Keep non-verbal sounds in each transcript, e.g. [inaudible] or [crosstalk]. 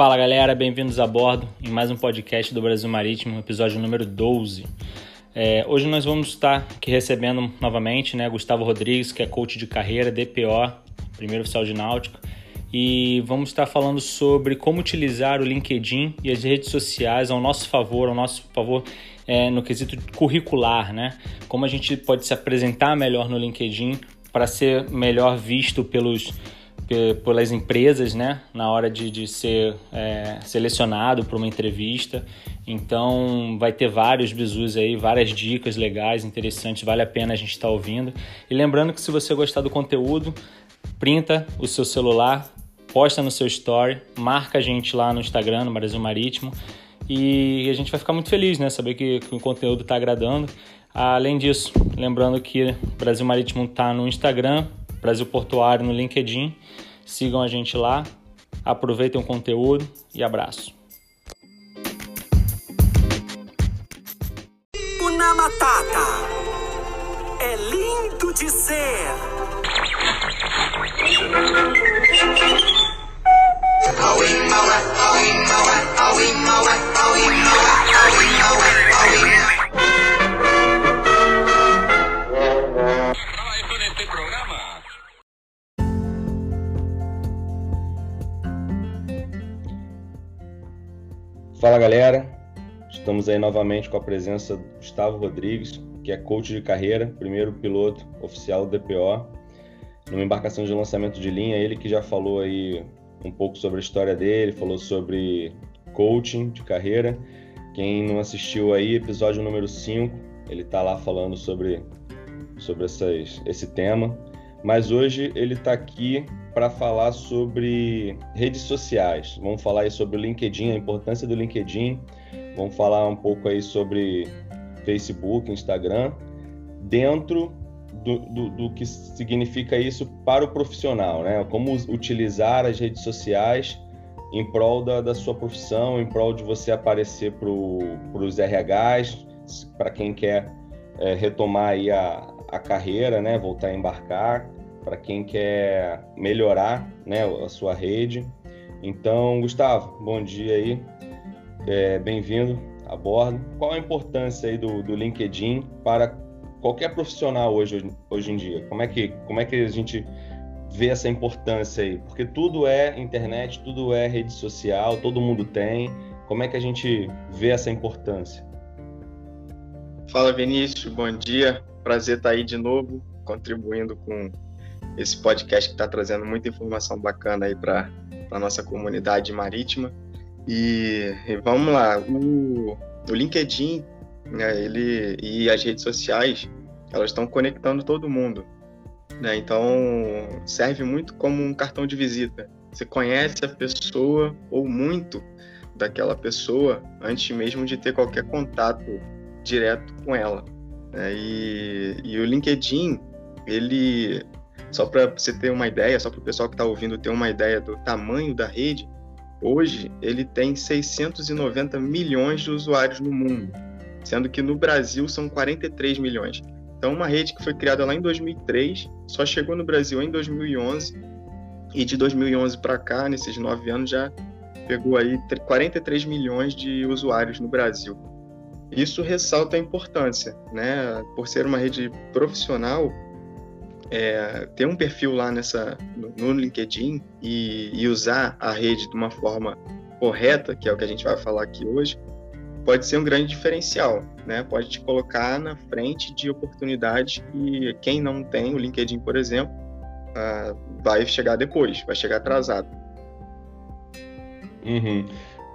Fala galera, bem-vindos a bordo em mais um podcast do Brasil Marítimo, episódio número 12. É, hoje nós vamos estar aqui recebendo novamente né, Gustavo Rodrigues, que é coach de carreira, DPO, primeiro oficial de náutica, e vamos estar falando sobre como utilizar o LinkedIn e as redes sociais ao nosso favor, ao nosso favor é, no quesito curricular, né? Como a gente pode se apresentar melhor no LinkedIn para ser melhor visto pelos pelas empresas, né, na hora de, de ser é, selecionado para uma entrevista. Então, vai ter vários bizus aí, várias dicas legais, interessantes, vale a pena a gente estar tá ouvindo. E lembrando que se você gostar do conteúdo, printa o seu celular, posta no seu story, marca a gente lá no Instagram, no Brasil Marítimo, e a gente vai ficar muito feliz, né, saber que, que o conteúdo está agradando. Além disso, lembrando que Brasil Marítimo está no Instagram, Brasil Portuário no LinkedIn. Sigam a gente lá, aproveitem o conteúdo e abraço. Una Matata é lindo de ser. Fala galera, estamos aí novamente com a presença do Gustavo Rodrigues, que é coach de carreira, primeiro piloto oficial do DPO, numa embarcação de lançamento de linha. Ele que já falou aí um pouco sobre a história dele, falou sobre coaching de carreira. Quem não assistiu aí, episódio número 5, ele está lá falando sobre, sobre essas, esse tema. Mas hoje ele está aqui para falar sobre redes sociais. Vamos falar aí sobre o LinkedIn, a importância do LinkedIn. Vamos falar um pouco aí sobre Facebook, Instagram, dentro do, do, do que significa isso para o profissional, né? Como utilizar as redes sociais em prol da, da sua profissão, em prol de você aparecer para os RHs, para quem quer é, retomar aí a, a carreira, né? Voltar a embarcar para quem quer melhorar né, a sua rede. Então, Gustavo, bom dia aí, é, bem-vindo a bordo. Qual a importância aí do, do LinkedIn para qualquer profissional hoje, hoje em dia? Como é, que, como é que a gente vê essa importância aí? Porque tudo é internet, tudo é rede social, todo mundo tem. Como é que a gente vê essa importância? Fala Vinícius, bom dia. Prazer estar aí de novo, contribuindo com esse podcast que está trazendo muita informação bacana aí para a nossa comunidade marítima. E, e vamos lá, o, o LinkedIn né, ele, e as redes sociais, elas estão conectando todo mundo. Né? Então, serve muito como um cartão de visita. Você conhece a pessoa ou muito daquela pessoa antes mesmo de ter qualquer contato direto com ela. Né? E, e o LinkedIn, ele só para você ter uma ideia, só para o pessoal que está ouvindo ter uma ideia do tamanho da rede, hoje ele tem 690 milhões de usuários no mundo, sendo que no Brasil são 43 milhões. Então, uma rede que foi criada lá em 2003, só chegou no Brasil em 2011, e de 2011 para cá, nesses nove anos, já pegou aí 43 milhões de usuários no Brasil. Isso ressalta a importância, né? Por ser uma rede profissional, é, ter um perfil lá nessa no, LinkedIn e, e, usar a rede de uma forma correta, que é o que a gente vai falar aqui hoje, pode ser um grande diferencial, né? Pode te colocar na frente de oportunidades que quem não tem o LinkedIn, por exemplo, uh, vai chegar depois, vai chegar atrasado. Uhum.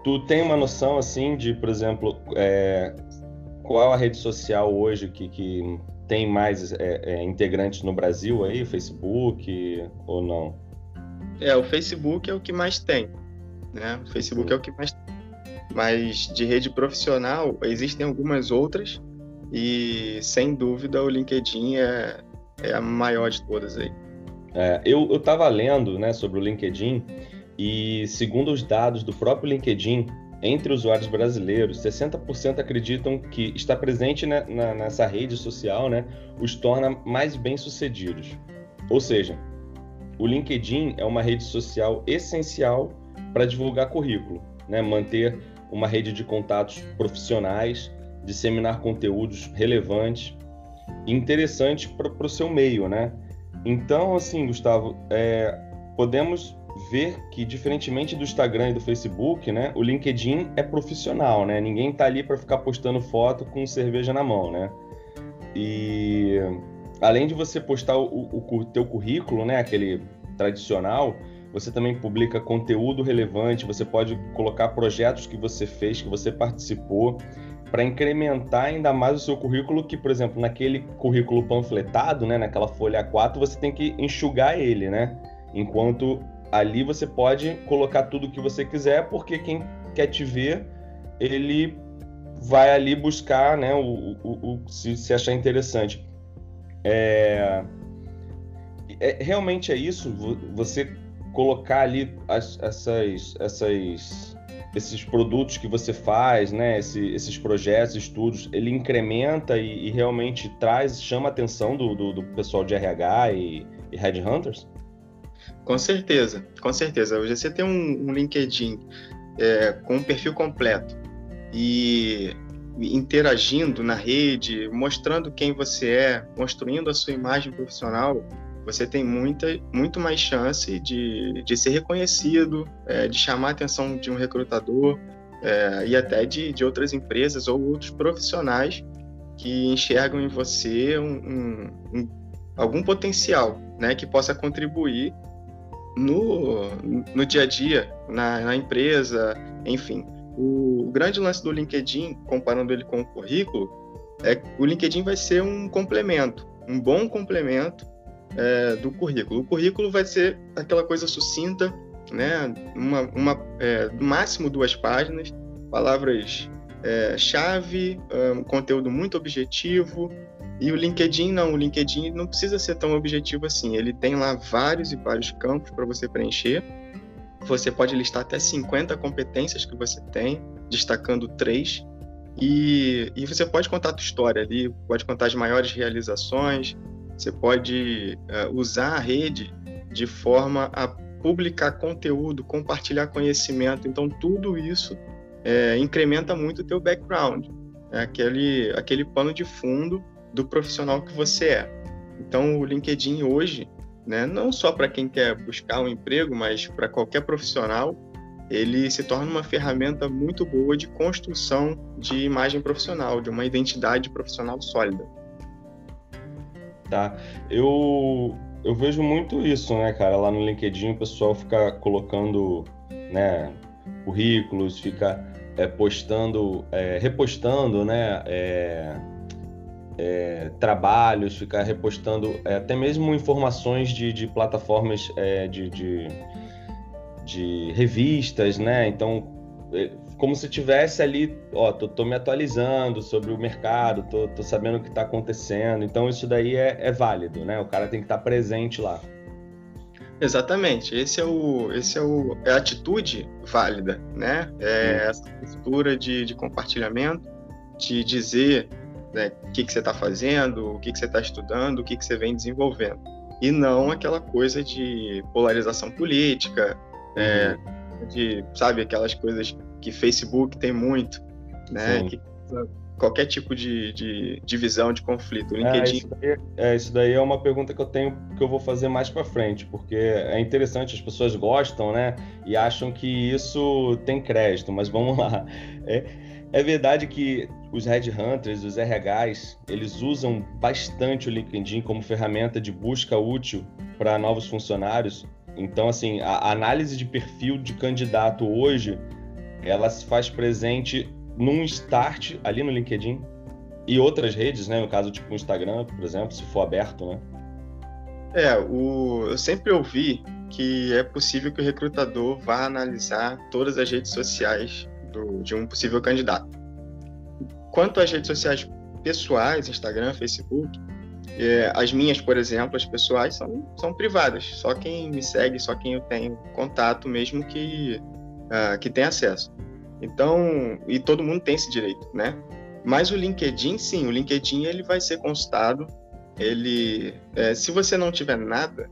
Tu tem uma noção assim de, por exemplo, é, qual a rede social hoje que, que tem mais é, é, integrantes no Brasil aí, Facebook ou não? É, o Facebook é o que mais tem, né? O Facebook é o que mais tem. Mas de rede profissional, existem algumas outras e, sem dúvida, o LinkedIn é, é a maior de todas aí. É, eu estava lendo né, sobre o LinkedIn e, segundo os dados do próprio LinkedIn, entre usuários brasileiros, 60% acreditam que estar presente na, na, nessa rede social né, os torna mais bem-sucedidos. Ou seja, o LinkedIn é uma rede social essencial para divulgar currículo, né? Manter uma rede de contatos profissionais, disseminar conteúdos relevantes e interessantes para o seu meio, né? Então, assim, Gustavo, é, podemos ver que, diferentemente do Instagram e do Facebook, né, o LinkedIn é profissional, né? Ninguém está ali para ficar postando foto com cerveja na mão, né? E além de você postar o, o, o teu currículo, né, aquele tradicional, você também publica conteúdo relevante, você pode colocar projetos que você fez, que você participou, para incrementar ainda mais o seu currículo, que, por exemplo, naquele currículo panfletado, né, naquela folha A4, você tem que enxugar ele, né? Enquanto ali você pode colocar tudo o que você quiser, porque quem quer te ver, ele vai ali buscar, né, o, o, o se, se achar interessante. É, é, realmente é isso, você colocar ali as, essas, essas, esses produtos que você faz, né, Esse, esses projetos, estudos, ele incrementa e, e realmente traz, chama a atenção do, do, do pessoal de RH e, e Headhunters? Com certeza, com certeza. Hoje você tem um, um LinkedIn é, com um perfil completo e interagindo na rede, mostrando quem você é, construindo a sua imagem profissional, você tem muita, muito mais chance de, de ser reconhecido, é, de chamar a atenção de um recrutador é, e até de, de outras empresas ou outros profissionais que enxergam em você um, um, um, algum potencial né, que possa contribuir no, no dia a dia, na, na empresa, enfim. O grande lance do LinkedIn, comparando ele com o currículo, é que o LinkedIn vai ser um complemento, um bom complemento é, do currículo. O currículo vai ser aquela coisa sucinta, né? Uma, uma é, máximo duas páginas, palavras é, chave, um conteúdo muito objetivo. E o LinkedIn não, o LinkedIn não precisa ser tão objetivo assim. Ele tem lá vários e vários campos para você preencher. Você pode listar até 50 competências que você tem, destacando três. E, e você pode contar a tua história ali, pode contar as maiores realizações, você pode uh, usar a rede de forma a publicar conteúdo, compartilhar conhecimento. Então, tudo isso é, incrementa muito o teu background, é aquele, aquele pano de fundo do profissional que você é. Então, o LinkedIn hoje, né, não só para quem quer buscar um emprego, mas para qualquer profissional, ele se torna uma ferramenta muito boa de construção de imagem profissional, de uma identidade profissional sólida. Tá. Eu, eu vejo muito isso, né, cara? Lá no LinkedIn o pessoal fica colocando, né, currículos, fica é, postando, é, repostando, né, é, é trabalhos, fica repostando é, até mesmo informações de, de plataformas é, de, de, de, revistas, né? Então como se tivesse ali, ó, tô, tô, me atualizando sobre o mercado, tô, tô sabendo o que está acontecendo. Então isso daí é, é, válido, né? O cara tem que estar tá presente lá. Exatamente. Esse é o, esse é o, é a atitude válida, né? É essa postura de, de compartilhamento, de dizer né, o que, que você está fazendo, o que, que você está estudando, o que, que você vem desenvolvendo. E não aquela coisa de polarização política, é, uhum. de, sabe, aquelas coisas que Facebook tem muito, né? Que, qualquer tipo de, de divisão, de conflito. O LinkedIn... É isso, daí, é, isso daí é uma pergunta que eu tenho que eu vou fazer mais para frente, porque é interessante, as pessoas gostam, né? E acham que isso tem crédito, mas vamos lá. É, é verdade que os headhunters, os RHs, eles usam bastante o LinkedIn como ferramenta de busca útil para novos funcionários. Então, assim, a análise de perfil de candidato hoje ela se faz presente num start ali no LinkedIn e outras redes, né? No caso, tipo o Instagram, por exemplo, se for aberto, né? É, o... eu sempre ouvi que é possível que o recrutador vá analisar todas as redes sociais do... de um possível candidato. Quanto às redes sociais pessoais, Instagram, Facebook, é, as minhas, por exemplo, as pessoais são, são privadas. Só quem me segue, só quem eu tenho contato mesmo que uh, que tem acesso. Então, e todo mundo tem esse direito, né? Mas o LinkedIn, sim, o LinkedIn ele vai ser consultado. Ele, é, se você não tiver nada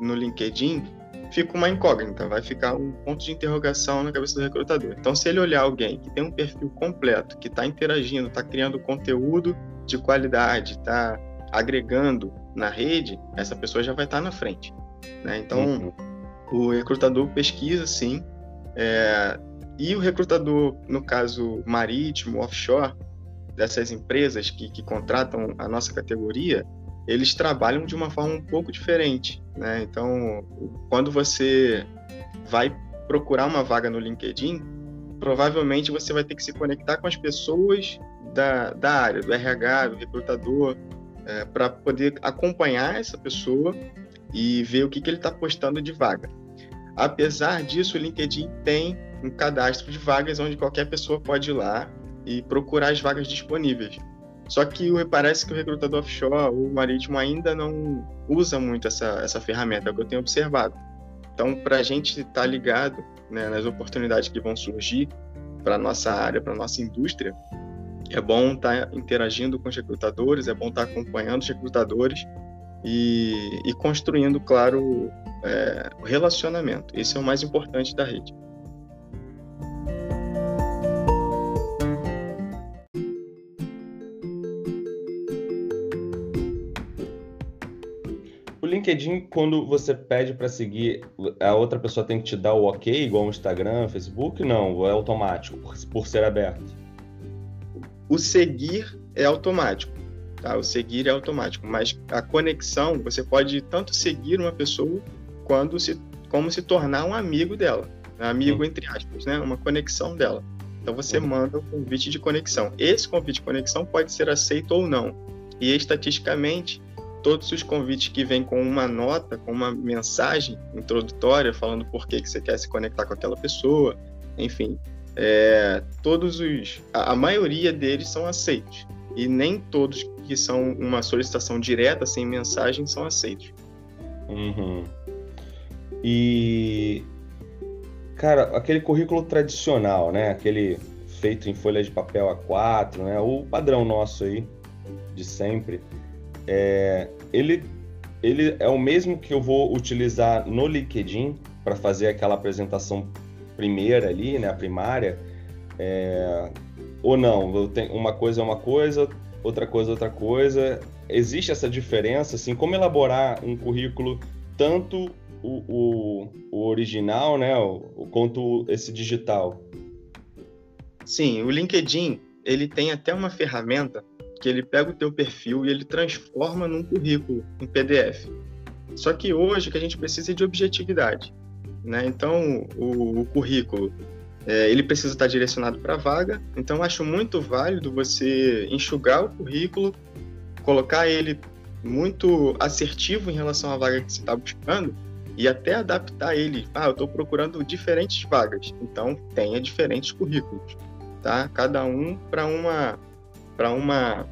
no LinkedIn, fica uma incógnita, vai ficar um ponto de interrogação na cabeça do recrutador. Então, se ele olhar alguém que tem um perfil completo, que está interagindo, está criando conteúdo de qualidade, está agregando na rede, essa pessoa já vai estar tá na frente. Né? Então, uhum. o recrutador pesquisa, sim, é, e o recrutador, no caso marítimo, offshore, dessas empresas que, que contratam a nossa categoria, eles trabalham de uma forma um pouco diferente. Né? Então, quando você vai procurar uma vaga no LinkedIn, provavelmente você vai ter que se conectar com as pessoas da, da área, do RH, do recrutador, é, para poder acompanhar essa pessoa e ver o que, que ele está postando de vaga. Apesar disso, o LinkedIn tem um cadastro de vagas onde qualquer pessoa pode ir lá e procurar as vagas disponíveis. Só que parece que o recrutador offshore, o marítimo, ainda não usa muito essa, essa ferramenta, é o que eu tenho observado. Então, para a gente estar tá ligado né, nas oportunidades que vão surgir para nossa área, para nossa indústria, é bom estar tá interagindo com os recrutadores, é bom estar tá acompanhando os recrutadores e, e construindo, claro, é, o relacionamento. Esse é o mais importante da rede. LinkedIn, quando você pede para seguir, a outra pessoa tem que te dar o ok, igual o Instagram, Facebook? Não, é automático, por, por ser aberto. O seguir é automático, tá? O seguir é automático, mas a conexão, você pode tanto seguir uma pessoa quando se, como se tornar um amigo dela. Amigo, entre aspas, né? Uma conexão dela. Então você uhum. manda um convite de conexão. Esse convite de conexão pode ser aceito ou não. E estatisticamente, todos os convites que vêm com uma nota, com uma mensagem introdutória falando por que, que você quer se conectar com aquela pessoa, enfim, é, todos os, a, a, maioria deles são aceitos e nem todos que são uma solicitação direta sem mensagem são aceitos. Uhum. E cara, aquele currículo tradicional, né? Aquele feito em folha de papel A4, né? O padrão nosso aí de sempre. É, ele, ele é o mesmo que eu vou utilizar no LinkedIn para fazer aquela apresentação primeira ali, né, a primária, é, ou não? Eu tenho, uma coisa é uma coisa, outra coisa é outra coisa. Existe essa diferença, assim, como elaborar um currículo tanto o, o, o original, né, o, quanto esse digital? Sim, o LinkedIn ele tem até uma ferramenta que ele pega o teu perfil e ele transforma num currículo em PDF. Só que hoje que a gente precisa é de objetividade, né? Então o, o currículo é, ele precisa estar direcionado para a vaga. Então acho muito válido você enxugar o currículo, colocar ele muito assertivo em relação à vaga que você está buscando e até adaptar ele. Ah, eu estou procurando diferentes vagas, então tenha diferentes currículos, tá? Cada um para uma para uma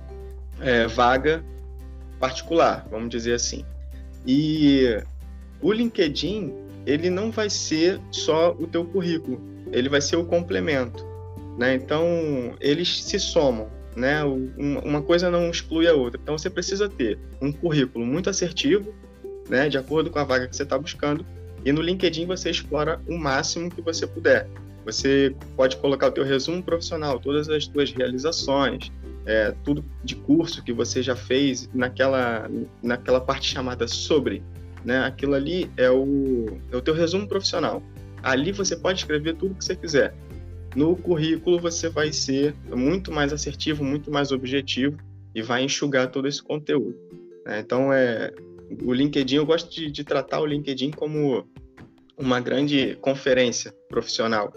é, vaga particular, vamos dizer assim. E o LinkedIn, ele não vai ser só o teu currículo, ele vai ser o complemento, né? Então, eles se somam, né? Uma coisa não exclui a outra. Então, você precisa ter um currículo muito assertivo, né? De acordo com a vaga que você está buscando. E no LinkedIn você explora o máximo que você puder. Você pode colocar o teu resumo profissional, todas as tuas realizações, é, tudo de curso que você já fez naquela, naquela parte chamada sobre. Né? Aquilo ali é o, é o teu resumo profissional. Ali você pode escrever tudo que você quiser. No currículo você vai ser muito mais assertivo, muito mais objetivo e vai enxugar todo esse conteúdo. Né? Então, é, o LinkedIn, eu gosto de, de tratar o LinkedIn como uma grande conferência profissional.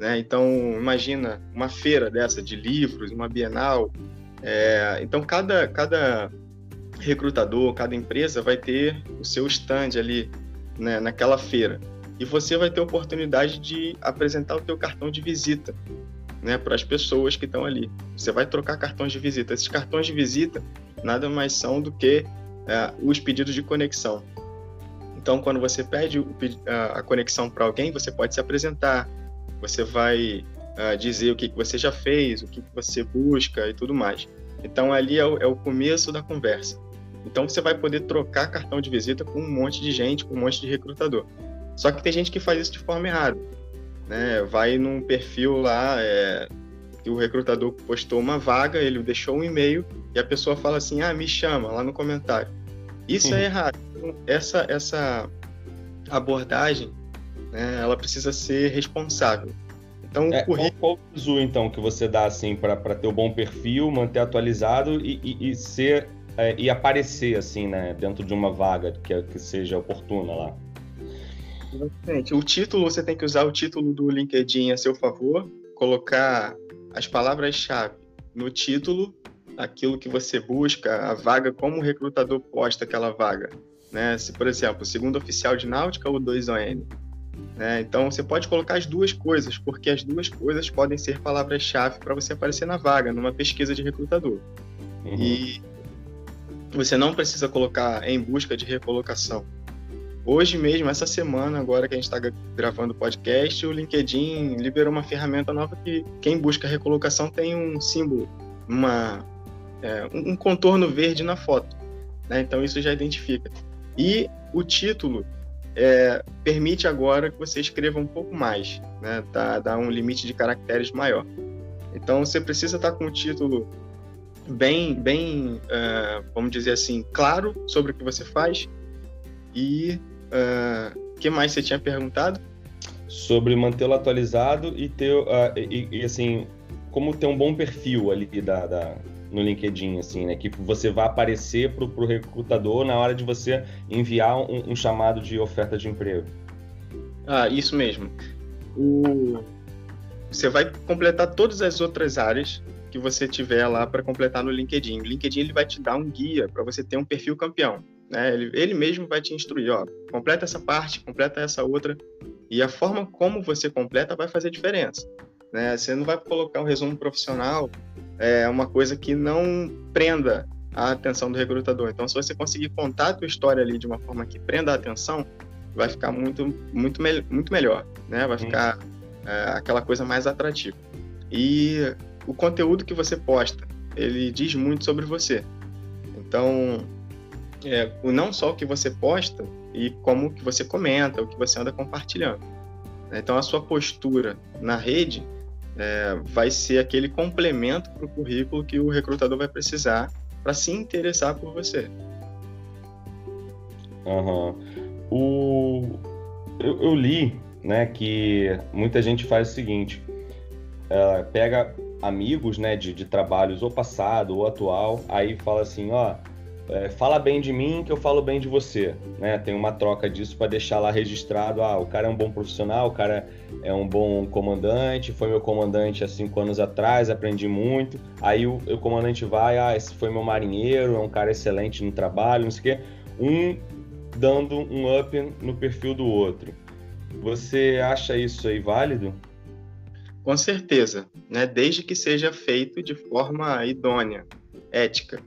Né? Então, imagina uma feira dessa de livros, uma Bienal. É, então, cada, cada recrutador, cada empresa vai ter o seu stand ali né, naquela feira. E você vai ter a oportunidade de apresentar o teu cartão de visita né, para as pessoas que estão ali. Você vai trocar cartões de visita. Esses cartões de visita nada mais são do que é, os pedidos de conexão. Então, quando você pede a conexão para alguém, você pode se apresentar, você vai uh, dizer o que, que você já fez, o que, que você busca e tudo mais. Então ali é o, é o, começo da conversa. Então você vai poder trocar cartão de visita com um monte de gente, com um monte de recrutador. Só que tem gente que faz isso de forma errada. Né? Vai num perfil lá é, que o recrutador postou uma vaga, ele deixou um e-mail e a pessoa fala assim: ah, me chama lá no comentário. Isso é uhum. é errado. Então, essa, essa abordagem, né, ela precisa ser responsável. Então, é, currículo... qual, qual o então que você dá assim para ter o um bom perfil, manter atualizado e, e, e ser é, e aparecer assim, né, dentro de uma vaga que, que seja oportuna lá? Exatamente. O título, você tem que usar o título do LinkedIn a seu favor, colocar as palavras-chave no título, aquilo que você busca, a vaga, como o recrutador posta aquela vaga. Né? Se, por exemplo, segundo oficial de náutica ou 2ON. Né? Então, você pode colocar as duas coisas, porque as duas coisas podem ser palavras-chave para você aparecer na vaga, numa pesquisa de recrutador. Uhum. E você não precisa colocar em busca de recolocação. Hoje mesmo, essa semana, agora que a gente está gravando o podcast, o LinkedIn liberou uma ferramenta nova que quem busca recolocação tem um símbolo, uma, é, um contorno verde na foto. Né? Então isso já identifica. E o título é, permite agora que você escreva um pouco mais, né? Tá, dá um limite de caracteres maior. Então você precisa estar com o título bem, bem, uh, vamos dizer assim, claro sobre o que você faz e o uh, ah, que mais você tinha perguntado? Sobre mantê-lo atualizado e ter, uh, e, e, assim, como ter um bom perfil ali da, da, no LinkedIn, assim, né? Que você vai aparecer para o recrutador na hora de você enviar um, um, chamado de oferta de emprego. Ah, isso mesmo. O... Você vai completar todas as outras áreas que você tiver lá para completar no LinkedIn. O LinkedIn ele vai te dar um guia para você ter um perfil campeão. Né? Ele, ele mesmo vai te instruir, ó, completa essa parte, completa essa outra, e a forma como você completa vai fazer diferença. Né? Você não vai colocar um resumo profissional, é uma coisa que não prenda a atenção do recrutador. Então, se você conseguir contar a tua história ali de uma forma que prenda a atenção, vai ficar muito, muito, me muito melhor, né? Vai ficar é, aquela coisa mais atrativa. E o conteúdo que você posta, ele diz muito sobre você. Então, é, não só o que você posta e como que você comenta, o que você anda compartilhando. Então a sua postura na rede é, vai ser aquele complemento para o currículo que o recrutador vai precisar para se interessar por você. Uhum. O... Eu, eu, li né, que muita gente faz o seguinte: uh, pega amigos né, de, de trabalhos ou passado ou atual, aí fala assim, ó, é, fala bem de mim que eu falo bem de você, né? Tem uma troca disso para deixar lá registrado, ah, o cara é um bom profissional, o cara é um bom comandante, foi meu comandante há cinco anos atrás, aprendi muito. Aí o, o comandante vai, ah, esse foi meu marinheiro, é um cara excelente no trabalho, não sei o quê. Um dando um up no perfil do outro. Você acha isso aí válido? Com certeza, né? Desde que seja feito de forma idônea, ética.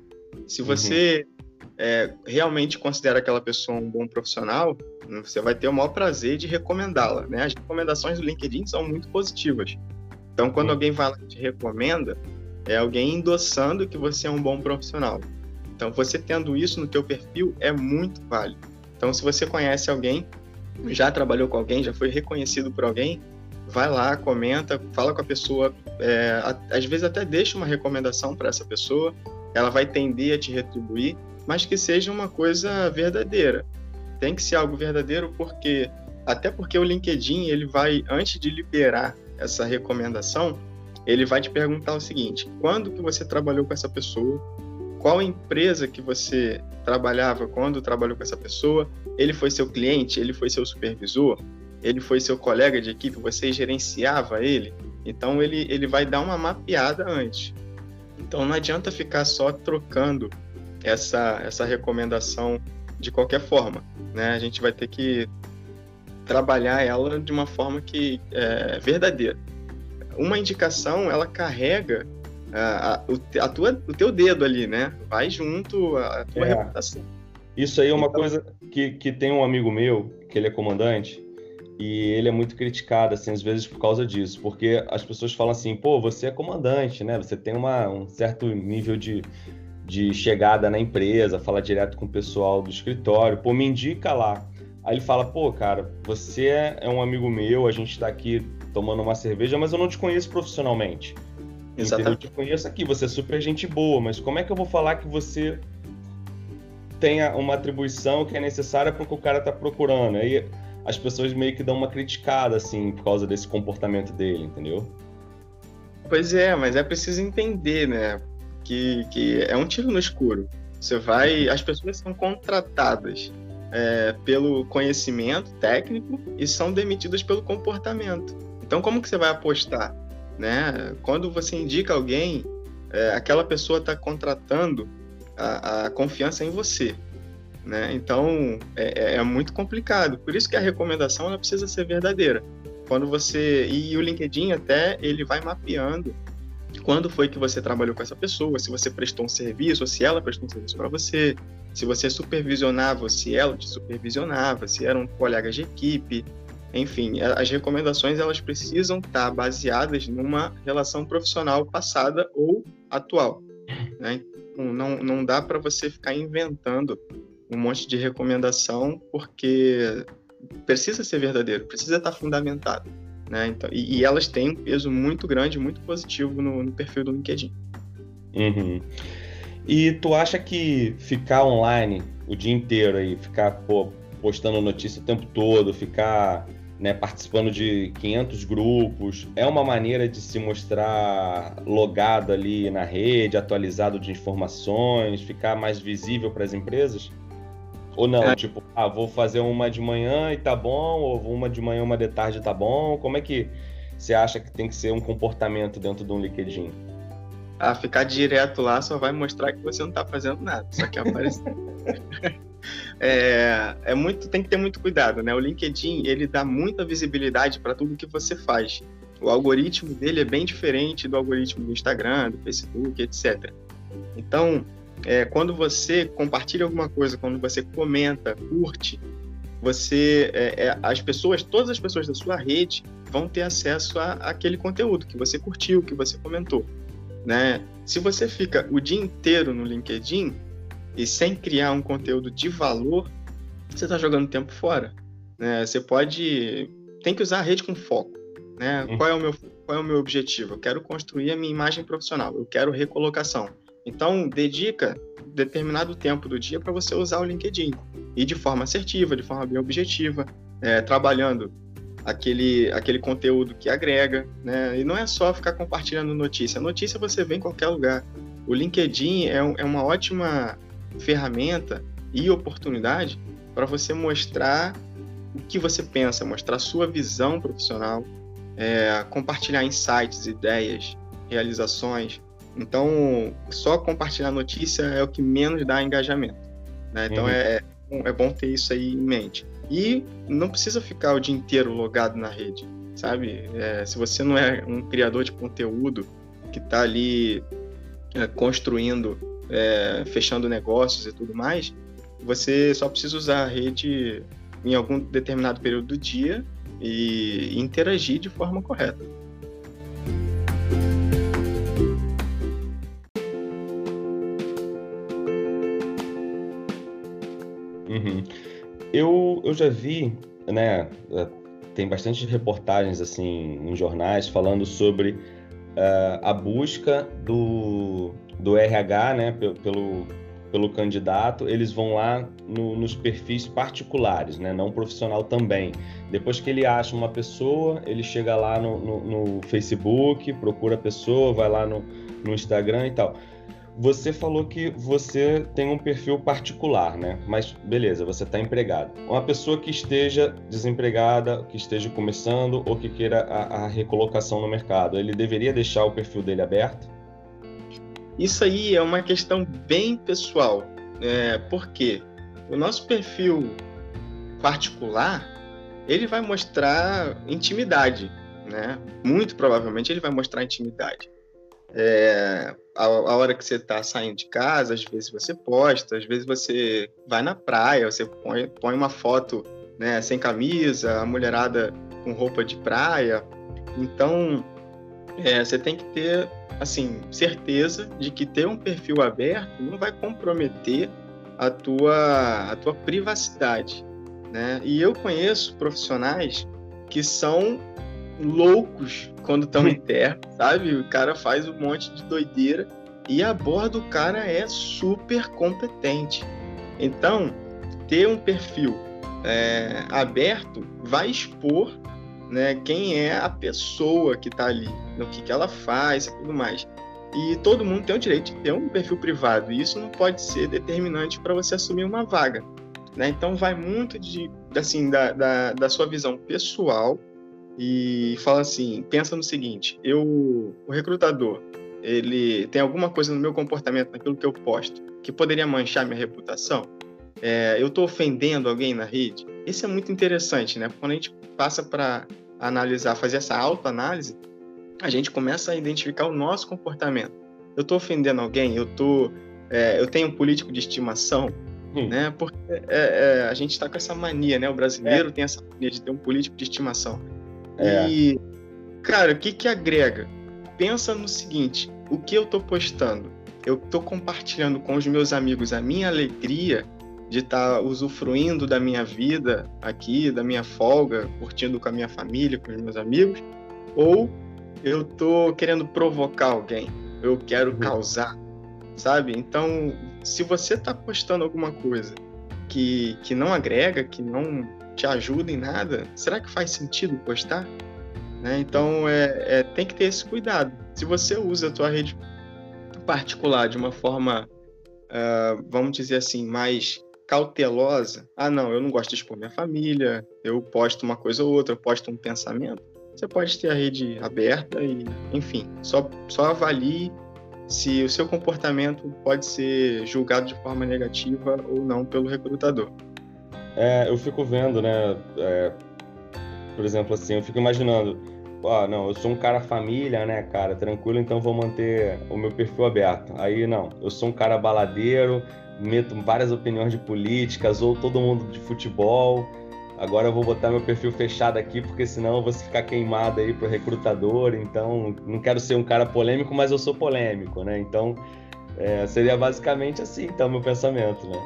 Se você uhum. É, realmente considera aquela pessoa um bom profissional, você vai ter o maior prazer de recomendá-la. Né? As recomendações do LinkedIn são muito positivas. Então, quando alguém vai lá e te recomenda, é alguém endossando que você é um bom profissional. Então, você tendo isso no teu perfil é muito válido. Então, se você conhece alguém, já trabalhou com alguém, já foi reconhecido por alguém, vai lá, comenta, fala com a pessoa, é, às vezes até deixa uma recomendação para essa pessoa, ela vai tender a te retribuir, mas que seja uma coisa verdadeira. Tem que ser algo verdadeiro porque até porque o LinkedIn ele vai antes de liberar essa recomendação, ele vai te perguntar o seguinte: quando que você trabalhou com essa pessoa? Qual empresa que você trabalhava quando trabalhou com essa pessoa? Ele foi seu cliente? Ele foi seu supervisor? Ele foi seu colega de equipe? Você gerenciava ele? Então ele, ele vai dar uma mapeada antes. Então não adianta ficar só trocando essa, essa recomendação de qualquer forma, né? A gente vai ter que trabalhar ela de uma forma que é verdadeira. Uma indicação, ela carrega a, a, a tua, o teu dedo ali, né? Vai junto a tua é. reputação. Isso aí é uma então, coisa que, que tem um amigo meu, que ele é comandante, e ele é muito criticado, assim, às vezes por causa disso, porque as pessoas falam assim, pô, você é comandante, né? Você tem uma, um certo nível de, de chegada na empresa, fala direto com o pessoal do escritório, pô, me indica lá. Aí ele fala, pô, cara, você é um amigo meu, a gente tá aqui tomando uma cerveja, mas eu não te conheço profissionalmente. Exatamente. Eu te conheço aqui, você é super gente boa, mas como é que eu vou falar que você tenha uma atribuição que é necessária para o que o cara tá procurando? Aí as pessoas meio que dão uma criticada, assim, por causa desse comportamento dele, entendeu? Pois é, mas é preciso entender, né? Que, que é um tiro no escuro. Você vai. As pessoas são contratadas é, pelo conhecimento técnico e são demitidas pelo comportamento. Então, como que você vai apostar? Né? Quando você indica alguém, é, aquela pessoa está contratando a, a, confiança em você. Né? Então, é, é, é, muito complicado. Por isso que a recomendação ela precisa ser verdadeira. Quando você e o LinkedIn até ele vai mapeando quando foi que você trabalhou com essa pessoa, se você prestou um serviço, ou se ela prestou um serviço para você, se você supervisionava, se ela te supervisionava, se eram colegas de equipe, enfim, as recomendações elas precisam estar baseadas numa relação profissional passada ou atual. Né? Então, não, não dá para você ficar inventando um monte de recomendação porque precisa ser verdadeiro, precisa estar fundamentado. Né? Então, e, e, elas têm um peso muito grande, muito positivo no, no perfil do LinkedIn. Uhum. E tu acha que ficar online o dia inteiro aí, ficar pô, postando notícia o tempo todo, ficar né, participando de 500 grupos, é uma maneira de se mostrar logado ali na rede, atualizado de informações, ficar mais visível para as empresas? Ou não, é. tipo, ah, vou fazer uma de manhã e tá bom, ou uma de manhã, uma de tarde tá bom. Como é que você acha que tem que ser um comportamento dentro de um LinkedIn? Ah, ficar direto lá só vai mostrar que você não tá fazendo nada, só que aparece. [laughs] é, é muito, tem que ter muito cuidado, né? O LinkedIn, ele dá muita visibilidade para tudo que você faz. O algoritmo dele é bem diferente do algoritmo do Instagram, do Facebook, etc. Então, é, quando você compartilha alguma coisa, quando você comenta, curte, você, é, é, as pessoas, todas as pessoas da sua rede vão ter acesso a, aquele conteúdo que você curtiu, que você comentou, né? Se você fica o dia inteiro no LinkedIn e sem criar um conteúdo de valor, você está jogando tempo fora. Né? Você pode, tem que usar a rede com foco, né? Qual é o meu, qual é o meu objetivo? Eu quero construir a minha imagem profissional. Eu quero recolocação. Então, dedica determinado tempo do dia para você usar o LinkedIn e de forma assertiva, de forma bem objetiva, é, trabalhando aquele, aquele conteúdo que agrega, né? E não é só ficar compartilhando notícia. Notícia você vê em qualquer lugar. O LinkedIn é, é uma ótima ferramenta e oportunidade para você mostrar o que você pensa, mostrar sua visão profissional, é, compartilhar insights, ideias, realizações, então, só compartilhar notícia é o que menos dá engajamento. Né? Então, uhum. é, é bom ter isso aí em mente. E não precisa ficar o dia inteiro logado na rede, sabe? É, se você não é um criador de conteúdo que está ali é, construindo, é, fechando negócios e tudo mais, você só precisa usar a rede em algum determinado período do dia e interagir de forma correta. Eu, já vi, né? É, tem bastante reportagens assim em jornais falando sobre uh, a busca do, do RH, né? Pelo, pelo candidato, eles vão lá no, nos perfis particulares, né? Não profissional também. Depois que ele acha uma pessoa, ele chega lá no, no, no Facebook, procura a pessoa, vai lá no, no Instagram e tal. Você falou que você tem um perfil particular, né? Mas beleza, você está empregado. Uma pessoa que esteja desempregada, que esteja começando ou que queira a, a recolocação no mercado, ele deveria deixar o perfil dele aberto? Isso aí é uma questão bem pessoal, é, porque o nosso perfil particular ele vai mostrar intimidade, né? Muito provavelmente ele vai mostrar intimidade. É, a, a, hora que você está saindo de casa, às vezes você posta, às vezes você vai na praia, você põe, põe uma foto né, sem camisa, a mulherada com roupa de praia. Então, é, você tem que ter assim certeza de que ter um perfil aberto não vai comprometer a tua, a tua privacidade. Né? E eu conheço profissionais que são loucos quando estão em [laughs] terra, sabe? O cara faz um monte de doideira e a bordo o cara é super competente. Então, ter um perfil é, aberto vai expor né, quem é a pessoa que está ali, no que, que ela faz e tudo mais. E todo mundo tem o direito de ter um perfil privado, e isso não pode ser determinante para você assumir uma vaga. Né? Então, vai muito de, assim, da, da, da sua visão pessoal e fala assim, pensa no seguinte, eu, o recrutador, ele tem alguma coisa no meu comportamento, naquilo que eu posto, que poderia manchar minha reputação? É, eu estou ofendendo alguém na rede? Isso é muito interessante, né? Quando a gente passa para analisar, fazer essa autoanálise, a gente começa a identificar o nosso comportamento. Eu estou ofendendo alguém? Eu tô, é, eu tenho um político de estimação, hum. né? Porque é, é a gente está com essa mania, né? O brasileiro é. tem essa mania de ter um político de estimação. É. E, cara, o que que agrega? Pensa no seguinte: o que eu estou postando? Eu estou compartilhando com os meus amigos a minha alegria de estar tá usufruindo da minha vida aqui, da minha folga, curtindo com a minha família, com os meus amigos, ou eu tô querendo provocar alguém, eu quero uhum. causar, sabe? Então, se você tá postando alguma coisa que, que não agrega, que não te ajuda em nada, será que faz sentido postar? Né? Então, é, é, tem que ter esse cuidado. Se você usa a tua rede particular de uma forma, uh, vamos dizer assim, mais cautelosa, ah, não, eu não gosto de expor minha família, eu posto uma coisa ou outra, eu posto um pensamento, você pode ter a rede aberta e, enfim, só, só avalie se o seu comportamento pode ser julgado de forma negativa ou não pelo recrutador. É, eu fico vendo, né, é, por exemplo, assim, eu fico imaginando, ah, não, eu sou um cara família, né, cara, tranquilo, então vou manter o meu perfil aberto. Aí, não, eu sou um cara baladeiro, meto várias opiniões de políticas ou todo mundo de futebol. Agora eu vou botar meu perfil fechado aqui, porque senão eu vou ficar queimado aí pro recrutador. Então, não quero ser um cara polêmico, mas eu sou polêmico, né? Então, é, seria basicamente assim, então, meu pensamento, né?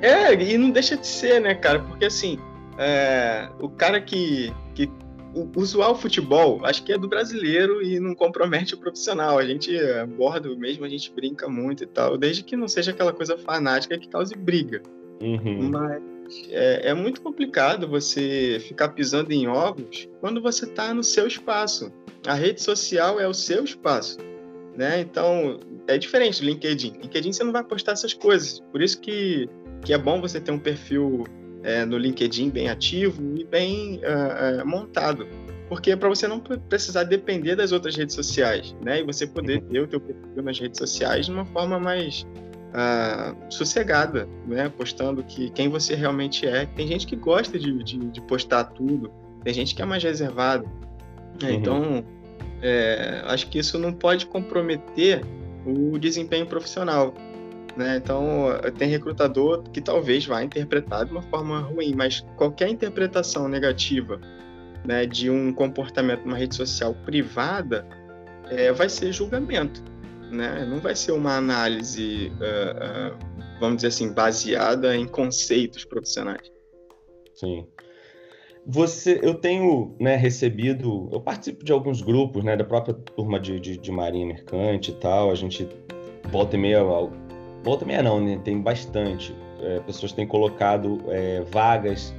é, e não deixa de ser, né, cara? Porque assim, é, o cara que, que o usual futebol, acho que é do brasileiro e não compromete o profissional. A gente aborda mesmo, a gente brinca muito e tal, desde que não seja aquela coisa fanática que cause briga. Uhum. Mas é, é, muito complicado você ficar pisando em ovos quando você está no seu espaço. A rede social é o seu espaço. Né? Então, é diferente do LinkedIn. LinkedIn você não vai postar essas coisas. Por isso que, que é bom você ter um perfil é, no LinkedIn bem ativo e bem uh, uh, montado. Porque é para você não precisar depender das outras redes sociais, né? E você poder ter o teu perfil nas redes sociais de uma forma mais uh, sossegada, né? Postando que quem você realmente é. Tem gente que gosta de, de, de postar tudo, tem gente que é mais reservado. Né? Uhum. Então, é, acho que isso não pode comprometer o desempenho profissional. Né? Então, tem recrutador que talvez vá interpretar de uma forma ruim, mas qualquer interpretação negativa né, de um comportamento numa rede social privada é, vai ser julgamento. Né? Não vai ser uma análise, uh, uh, vamos dizer assim, baseada em conceitos profissionais. Sim. Você, eu tenho né, recebido, eu participo de alguns grupos, né, da própria turma de, de, de Marinha Mercante e tal, a gente volta e meia Volta meia não, né? Tem bastante. É, pessoas têm colocado é, vagas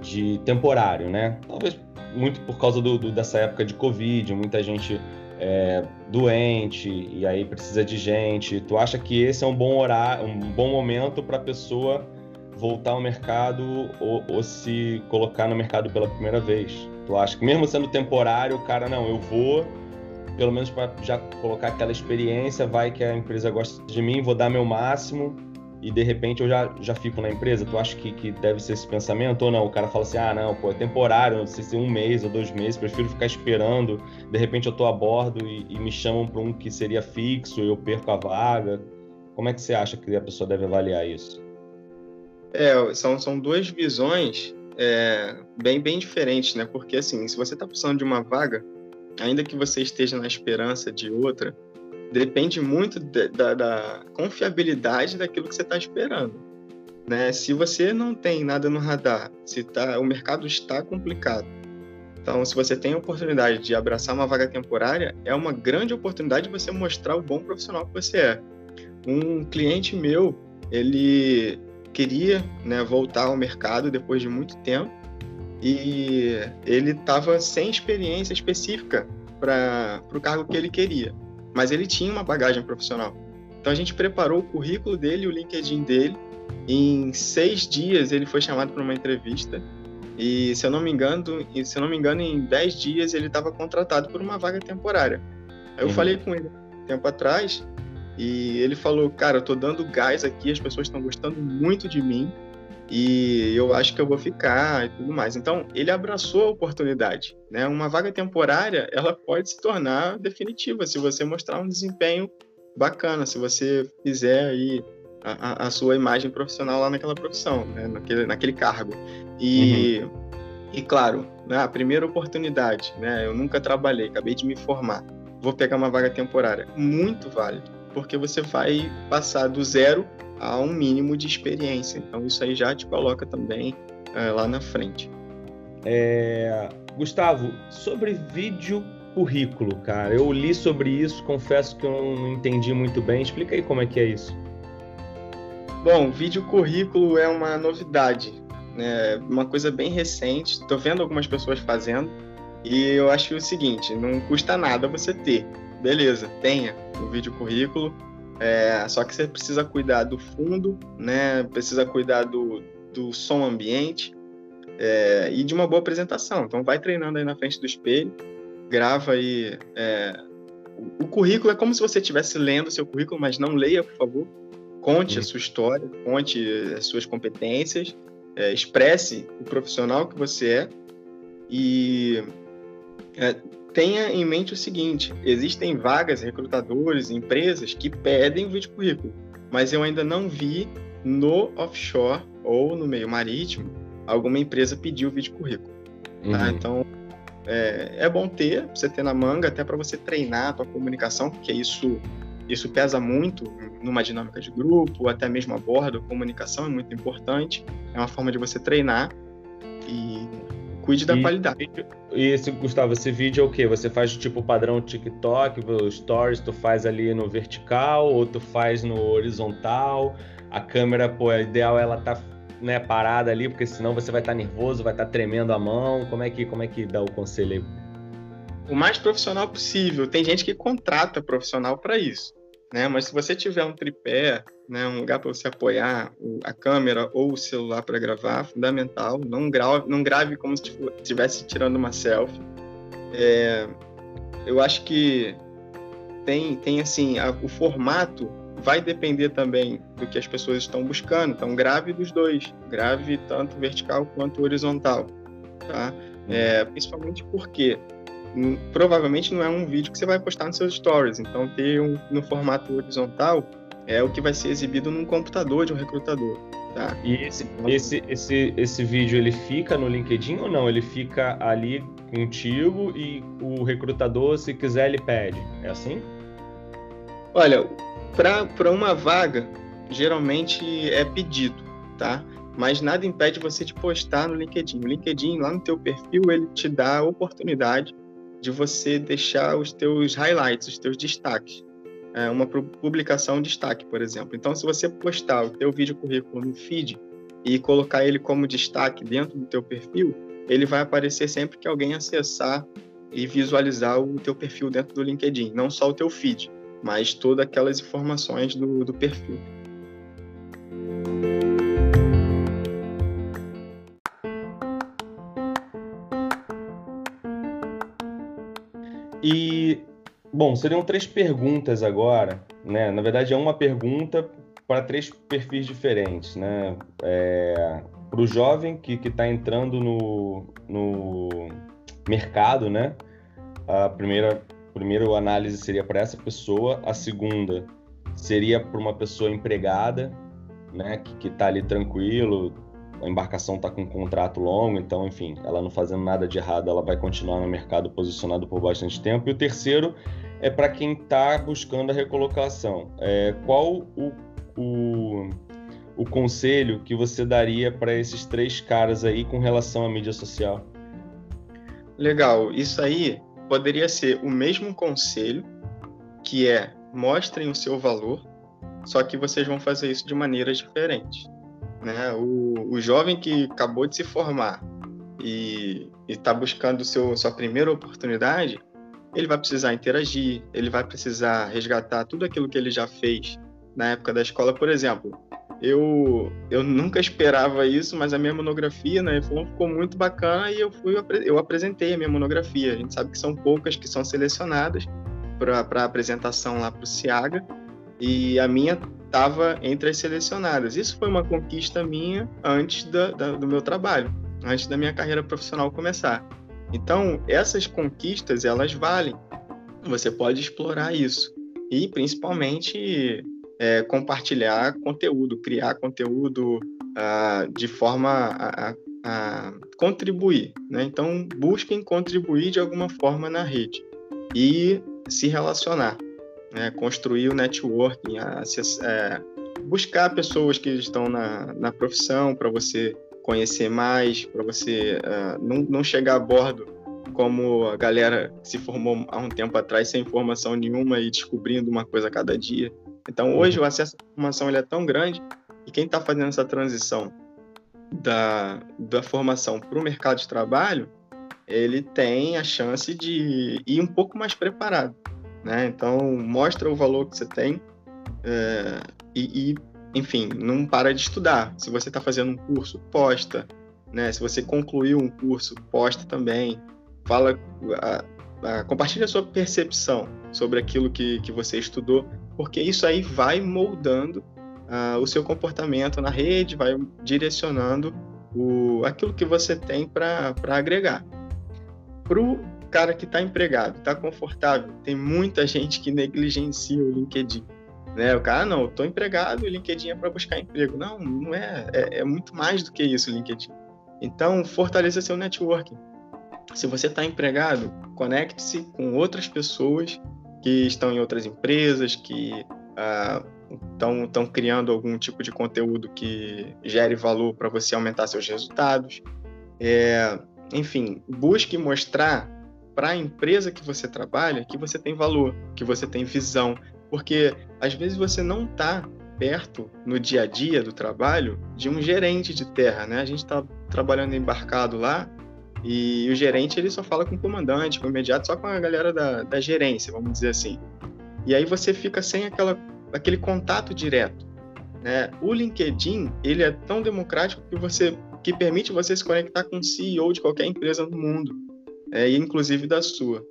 de temporário, né? Talvez muito por causa do, do, dessa época de Covid, muita gente é, doente e aí precisa de gente. Tu acha que esse é um bom horário, um bom momento para a pessoa voltar ao mercado ou, ou, se colocar no mercado pela primeira vez? Tu acha que mesmo sendo temporário, o cara não, eu vou pelo menos para já colocar aquela experiência, vai que a empresa gosta de mim, vou dar meu máximo e de repente eu já, já fico na empresa. Tu acha que, que deve ser esse pensamento ou não? O cara fala assim: ah, não, pô, é temporário, não sei se um mês ou dois meses, prefiro ficar esperando. De repente eu tô a bordo e, e me chamam para um que seria fixo e eu perco a vaga. Como é que você acha que a pessoa deve avaliar isso? É, são, são duas visões é, bem, bem diferentes, né? Porque assim, se você está precisando de uma vaga, ainda que você esteja na esperança de outra, depende muito de, da, da, confiabilidade daquilo que você está esperando. né? Se você não tem nada no radar, se tá, o mercado está complicado. Então, se você tem a oportunidade de abraçar uma vaga temporária, é uma grande oportunidade de você mostrar o bom profissional que você é. Um cliente meu, ele queria né, voltar ao mercado depois de muito tempo e ele estava sem experiência específica para o cargo que ele queria, mas ele tinha uma bagagem profissional. Então a gente preparou o currículo dele, o LinkedIn dele. Em seis dias ele foi chamado para uma entrevista e se eu não me engano, se eu não me engano, em dez dias ele estava contratado por uma vaga temporária. Eu uhum. falei com ele tempo atrás e ele falou, cara, eu tô dando gás aqui, as pessoas estão gostando muito de mim e eu acho que eu vou ficar e tudo mais. Então, ele abraçou a oportunidade, né? Uma vaga temporária, ela pode se tornar definitiva se você mostrar um desempenho bacana, se você fizer aí a, a sua imagem profissional lá naquela profissão, né? naquele, naquele cargo. E, uhum. e claro, né? a primeira oportunidade, né? Eu nunca trabalhei, acabei de me formar, vou pegar uma vaga temporária, muito válido porque você vai passar do zero a um mínimo de experiência. Então isso aí já te coloca também é, lá na frente. É... Gustavo, sobre vídeo currículo, cara, eu li sobre isso, confesso que eu não entendi muito bem. Explica aí como é que é isso. Bom, vídeo currículo é uma novidade, né? Uma coisa bem recente. Estou vendo algumas pessoas fazendo e eu acho o seguinte: não custa nada você ter beleza, tenha o vídeo currículo, é, só que você precisa cuidar do fundo, né? Precisa cuidar do, do som ambiente é, e de uma boa apresentação. Então vai treinando aí na frente do espelho, grava aí. É, o currículo é como se você estivesse lendo seu currículo, mas não leia, por favor. Conte a sua história, conte as suas competências, é, expresse o profissional que você é e é, tenha em mente o seguinte: existem vagas, recrutadores, empresas que pedem vídeo currículo, mas eu ainda não vi no offshore ou no meio marítimo alguma empresa pedir o vídeo currículo. Tá? Uhum. Então é, é, bom ter, você ter na manga, até para você treinar a tua comunicação, porque isso isso pesa muito numa dinâmica de grupo, até mesmo a bordo, comunicação é muito importante. É uma forma de você treinar e Cuide da e, qualidade. E esse, Gustavo, esse vídeo é o quê? Você faz tipo padrão TikTok, stories, tu faz ali no vertical ou tu faz no horizontal? A câmera, pô, é ideal ela tá né, parada ali, porque senão você vai estar tá nervoso, vai estar tá tremendo a mão. Como é que como é que dá o conselho aí? O mais profissional possível. Tem gente que contrata profissional para isso né? Mas se você tiver um tripé, né, um lugar para você apoiar a câmera ou o celular para gravar, fundamental. Não grave, não grave como se estivesse tirando uma selfie. É, eu acho que tem, tem assim, a, o formato vai depender também do que as pessoas estão buscando. Então, grave dos dois, grave tanto vertical quanto horizontal, tá? É, principalmente porque provavelmente não é um vídeo que você vai postar nos seus stories. Então, ter um no formato horizontal é o que vai ser exibido num computador de um recrutador. Tá? E esse, esse, esse, esse vídeo ele fica no LinkedIn ou não? Ele fica ali contigo e o recrutador, se quiser, ele pede. É assim? Olha, para uma vaga, geralmente é pedido, tá? Mas nada impede você de postar no LinkedIn. O LinkedIn, lá no teu perfil, ele te dá a oportunidade de você deixar os teus highlights, os teus destaques. É uma publicação destaque, por exemplo. Então, se você postar o teu vídeo currículo no feed e colocar ele como destaque dentro do teu perfil, ele vai aparecer sempre que alguém acessar e visualizar o teu perfil dentro do LinkedIn, não só o teu feed, mas todas aquelas informações do, do perfil. E, bom, seriam três perguntas agora, né? Na verdade, é uma pergunta para três perfis diferentes, né? É, para o jovem que está entrando no, no mercado, né? A primeira, primeira análise seria para essa pessoa, a segunda seria para uma pessoa empregada, né? Que está ali tranquilo, a embarcação está com um contrato longo, então, enfim, ela não fazendo nada de errado, ela vai continuar no mercado posicionado por bastante tempo. E o terceiro é para quem está buscando a recolocação. É, qual o, o, o conselho que você daria para esses três caras aí com relação à mídia social? Legal, isso aí poderia ser o mesmo conselho, que é mostrem o seu valor, só que vocês vão fazer isso de maneiras diferentes. Né? O, o jovem que acabou de se formar e está buscando seu, sua primeira oportunidade, ele vai precisar interagir, ele vai precisar resgatar tudo aquilo que ele já fez na época da escola. Por exemplo, eu, eu nunca esperava isso, mas a minha monografia né, ficou muito bacana e eu fui eu apresentei a minha monografia. A gente sabe que são poucas que são selecionadas para apresentação lá para o Ciaga e a minha estava entre as selecionadas. Isso foi uma conquista minha antes da, da, do meu trabalho, antes da minha carreira profissional começar. Então, essas conquistas, elas valem. Você pode explorar isso. E, principalmente, é, compartilhar conteúdo, criar conteúdo uh, de forma a, a, a contribuir. Né? Então, busquem contribuir de alguma forma na rede e se relacionar, né? construir o networking, é, buscar pessoas que estão na, na profissão para você conhecer mais, para você uh, não, não chegar a bordo como a galera que se formou há um tempo atrás sem informação nenhuma e descobrindo uma coisa a cada dia. Então, hoje, o acesso à informação ele é tão grande e quem está fazendo essa transição da, da formação para o mercado de trabalho, ele tem a chance de ir um pouco mais preparado. Né? Então, mostra o valor que você tem é, e, e, enfim, não para de estudar. Se você está fazendo um curso, posta. Né? Se você concluiu um curso, posta também. Fala, a, a, compartilha a sua percepção sobre aquilo que, que você estudou porque isso aí vai moldando uh, o seu comportamento na rede, vai direcionando o, aquilo que você tem para agregar. Cara que está empregado, está confortável, tem muita gente que negligencia o LinkedIn. Né? O cara, não, estou empregado, o LinkedIn é para buscar emprego. Não, não é, é, é muito mais do que isso o LinkedIn. Então, fortaleça seu networking. Se você está empregado, conecte-se com outras pessoas que estão em outras empresas, que estão uh, criando algum tipo de conteúdo que gere valor para você aumentar seus resultados. É, enfim, busque mostrar para a empresa que você trabalha que você tem valor, que você tem visão, porque às vezes você não está perto no dia a dia do trabalho de um gerente de terra, né? A gente está trabalhando embarcado lá e o gerente ele só fala com o comandante, com o imediato, só com a galera da, da gerência, vamos dizer assim. E aí você fica sem aquela, aquele contato direto. Né? O LinkedIn ele é tão democrático que você que permite você se conectar com o CEO de qualquer empresa no mundo, é, inclusive da sua.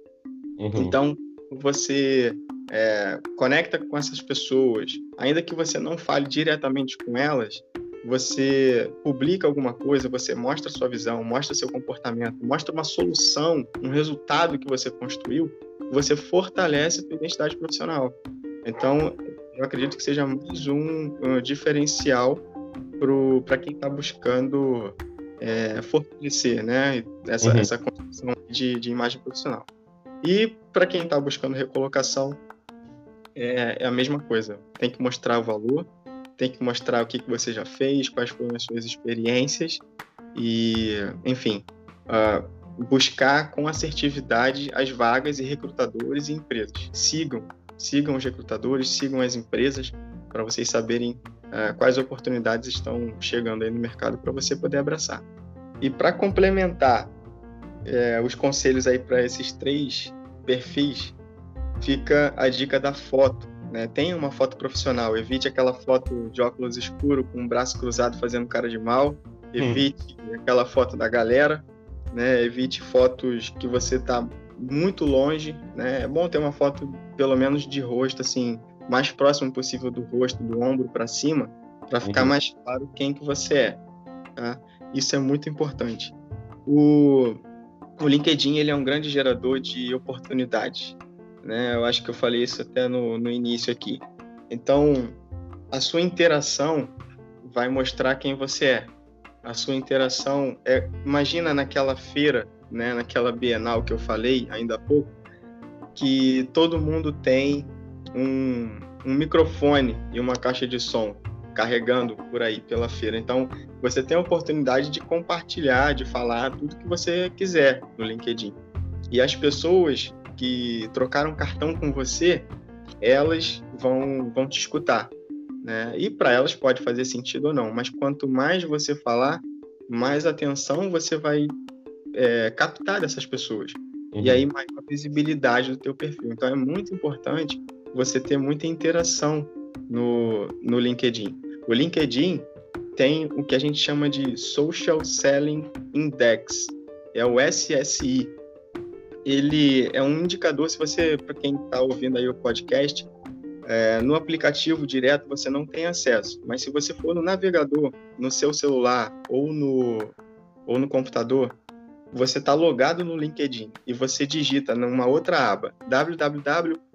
Uhum. Então você é, conecta com essas pessoas, ainda que você não fale diretamente com elas, você publica alguma coisa, você mostra sua visão, mostra seu comportamento, mostra uma solução, um resultado que você construiu, você fortalece a sua identidade profissional. Então, eu acredito que seja mais um, um diferencial para quem está buscando é, fortalecer né, essa, uhum. essa construção de, de imagem profissional. E para quem está buscando recolocação, é, é, a mesma coisa. Tem que mostrar o valor, tem que mostrar o que, que você já fez, quais foram as suas experiências e, enfim, uh, buscar com assertividade as vagas e recrutadores e empresas. Sigam, sigam os recrutadores, sigam as empresas para vocês saberem quais oportunidades estão chegando aí no mercado para você poder abraçar. E para complementar uh, os conselhos aí para esses três perfis, fica a dica da foto né? Tenha uma foto profissional, evite aquela foto de óculos escuro com o braço cruzado fazendo cara de mal, hum. evite hum. aquela foto da galera, né? Evite fotos que você está muito longe, né? É bom ter uma foto pelo menos de rosto assim, mais próximo possível do rosto, do ombro para cima, para ficar uhum. mais claro quem que você é. Tá? Isso é muito importante. O, o LinkedIn ele é um grande gerador de oportunidades né? Eu acho que eu falei isso até no, no início aqui. Então, a sua interação vai mostrar quem você é. A sua interação é, imagina naquela feira, né, naquela Bienal que eu falei ainda há pouco, que todo mundo tem um, um microfone e uma caixa de som. carregando por aí pela feira. Então, você tem a oportunidade de compartilhar, de falar tudo que você quiser no LinkedIn. E as pessoas que trocaram cartão com você, elas vão, vão te escutar. Né? E para elas pode fazer sentido ou não, mas quanto mais você falar, mais atenção você vai é, captar dessas pessoas. Uhum. E aí maior visibilidade do teu perfil. Então é muito importante você ter muita interação no, no LinkedIn. O LinkedIn tem o que a gente chama de Social Selling Index, é o SSI. Ele é um indicador, se você, para quem está ouvindo aí o podcast, é, no aplicativo direto você não tem acesso, mas se você for no navegador, no seu celular ou no, ou no computador, você está logado no LinkedIn e você digita numa outra aba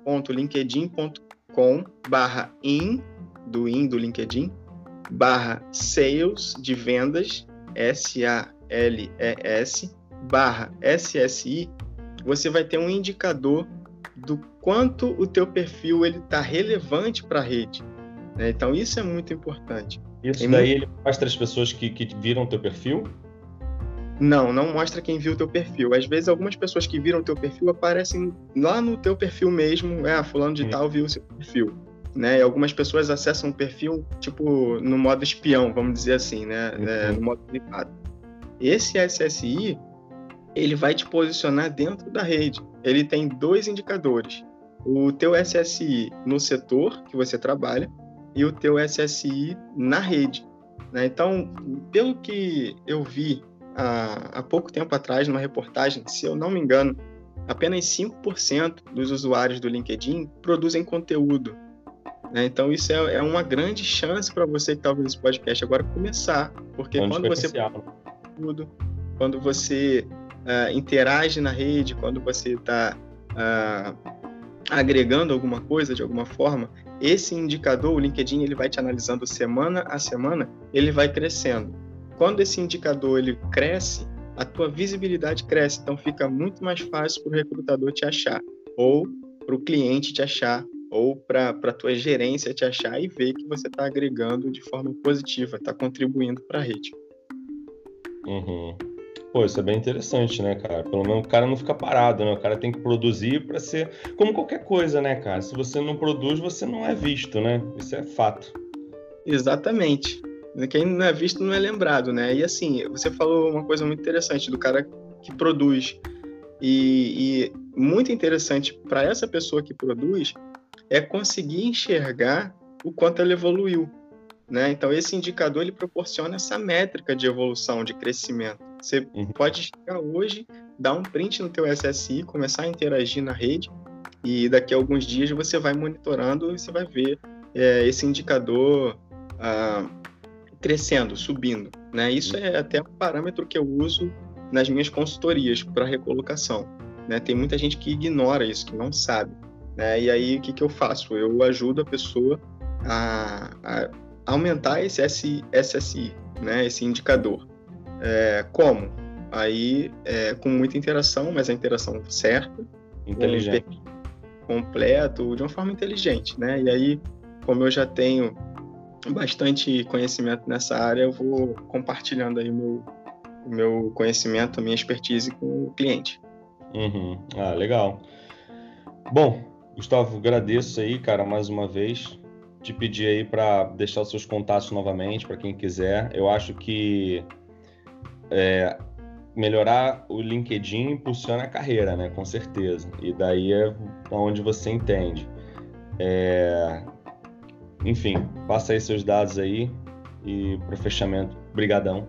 www.linkedin.com barra in, do in do LinkedIn, barra sales de vendas, S-A-L-E-S, barra SSI, você vai ter um indicador do quanto o teu perfil ele está relevante para a rede. Né? Então isso é muito importante. Isso Tem daí muito... ele mostra as pessoas que, que viram teu perfil? Não, não mostra quem viu o teu perfil. Às vezes algumas pessoas que viram o teu perfil aparecem lá no teu perfil mesmo, é, ah, fulano de hum. tal viu o seu perfil. Né? E algumas pessoas acessam o perfil, tipo, no modo espião, vamos dizer assim, né? Uhum. É, no modo privado. Esse SSI, ele vai te posicionar dentro da rede. Ele tem dois indicadores o teu SSI no setor que você trabalha e o teu SSI na rede. Né? Então, pelo que eu vi há, há pouco tempo atrás numa reportagem, se eu não me engano, apenas 5% dos usuários do LinkedIn produzem conteúdo. Né? Então, isso é, é, uma grande chance para você que está ouvindo esse podcast agora começar, porque quando você tudo, quando você uh, interage na rede, quando você está uh, agregando alguma coisa de alguma forma, esse indicador, o LinkedIn, ele vai te analisando semana a semana, ele vai crescendo. Quando esse indicador ele cresce, a tua visibilidade cresce, então fica muito mais fácil para o recrutador te achar, ou para o cliente te achar, ou para a tua gerência te achar e ver que você está agregando de forma positiva, está contribuindo para a rede. Uhum. Pô, isso é bem interessante, né, cara? Pelo menos o cara não fica parado, né? O cara tem que produzir para ser como qualquer coisa, né, cara? Se você não produz, você não é visto, né? Isso é fato. Exatamente. Quem não é visto não é lembrado, né? E assim, você falou uma coisa muito interessante do cara que produz. E, e muito interessante para essa pessoa que produz é conseguir enxergar o quanto ela evoluiu. Né? Então, esse indicador ele proporciona essa métrica de evolução, de crescimento. Você uhum. pode chegar hoje, dar um print no teu SSI, começar a interagir na rede, e daqui a alguns dias você vai monitorando e você vai ver é, esse indicador ah, crescendo, subindo. Né? Isso é até um parâmetro que eu uso nas minhas consultorias para recolocação. Né? Tem muita gente que ignora isso, que não sabe. Né? E aí, o que, que eu faço? Eu ajudo a pessoa a, a aumentar esse SSI, né, esse indicador. É, como? Aí, é, com muita interação, mas a interação certa, inteligente, completo, de uma forma inteligente, né? E aí, como eu já tenho bastante conhecimento nessa área, eu vou compartilhando aí o meu, o meu conhecimento, a minha expertise com o cliente. Uhum. Ah, legal. Bom, Gustavo, agradeço aí, cara, mais uma vez te pedir aí para deixar os seus contatos novamente para quem quiser. Eu acho que é, melhorar o LinkedIn impulsiona a carreira, né? Com certeza. E daí é onde você entende. É... Enfim, passa aí seus dados aí e para fechamento, brigadão.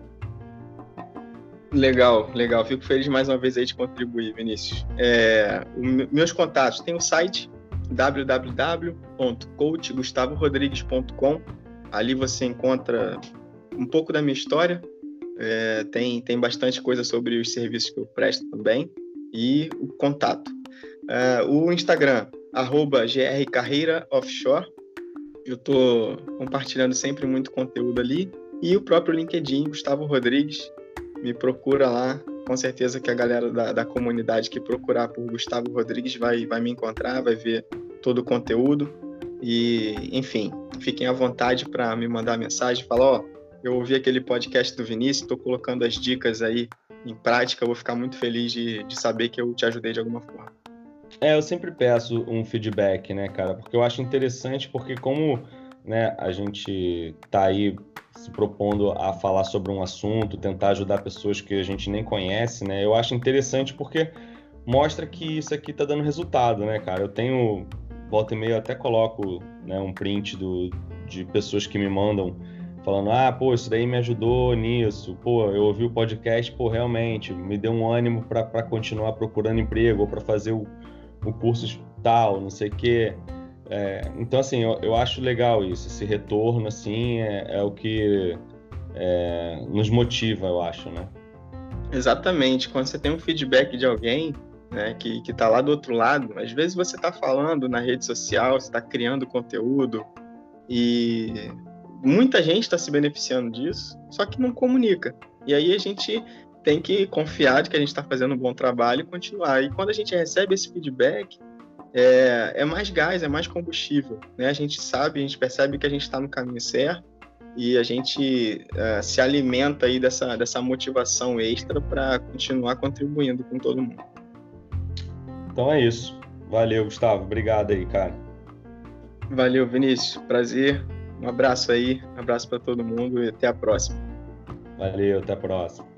Legal, legal. Fico feliz mais uma vez aí de contribuir, Vinícius. É, meus contatos, tem o site www.coachgustavorodrigues.com. Ali você encontra um pouco da minha história, é, tem, tem bastante coisa sobre os serviços que eu presto também e o contato. É, o Instagram, arroba grcarreiraoffshore. Eu estou compartilhando sempre muito conteúdo ali. E o próprio LinkedIn, Gustavo Rodrigues. Me procura lá. Com certeza que a galera da, da comunidade que procurar por Gustavo Rodrigues vai, vai me encontrar, vai ver todo o conteúdo. E, enfim, fiquem à vontade para me mandar mensagem, falar, ó, eu ouvi aquele podcast do Vinícius, estou colocando as dicas aí em prática, vou ficar muito feliz de, de saber que eu te ajudei de alguma forma. É, eu sempre peço um feedback, né, cara? Porque eu acho interessante, porque como né, a gente tá aí se propondo a falar sobre um assunto, tentar ajudar pessoas que a gente nem conhece, né? Eu acho interessante porque mostra que isso aqui tá dando resultado, né, cara? Eu tenho volta e meia até coloco né, um print do, de pessoas que me mandam falando, ah, pô, isso daí me ajudou nisso, pô, eu ouvi o podcast, pô, realmente, me deu um ânimo para continuar procurando emprego ou para fazer o, o curso tal, não sei o quê. É, então, assim, eu, eu, acho legal isso, esse retorno, assim, é, é o que é, nos motiva, eu acho, né? Exatamente. Quando você tem um feedback de alguém, né, que está lá do outro lado. Às vezes você está falando na rede social, você está criando conteúdo e muita gente está se beneficiando disso, só que não comunica. E aí a gente tem que confiar de que a gente está fazendo um bom trabalho e continuar. E quando a gente recebe esse feedback, é, é mais gás, é mais combustível. Né? A gente sabe, a gente percebe que a gente está no caminho certo e a gente é, se alimenta aí dessa, dessa motivação extra para continuar contribuindo com todo mundo. Então é isso. Valeu, Gustavo. Obrigado aí, cara. Valeu, Vinícius. Prazer. Um abraço aí. Um abraço para todo mundo e até a próxima. Valeu, até a próxima.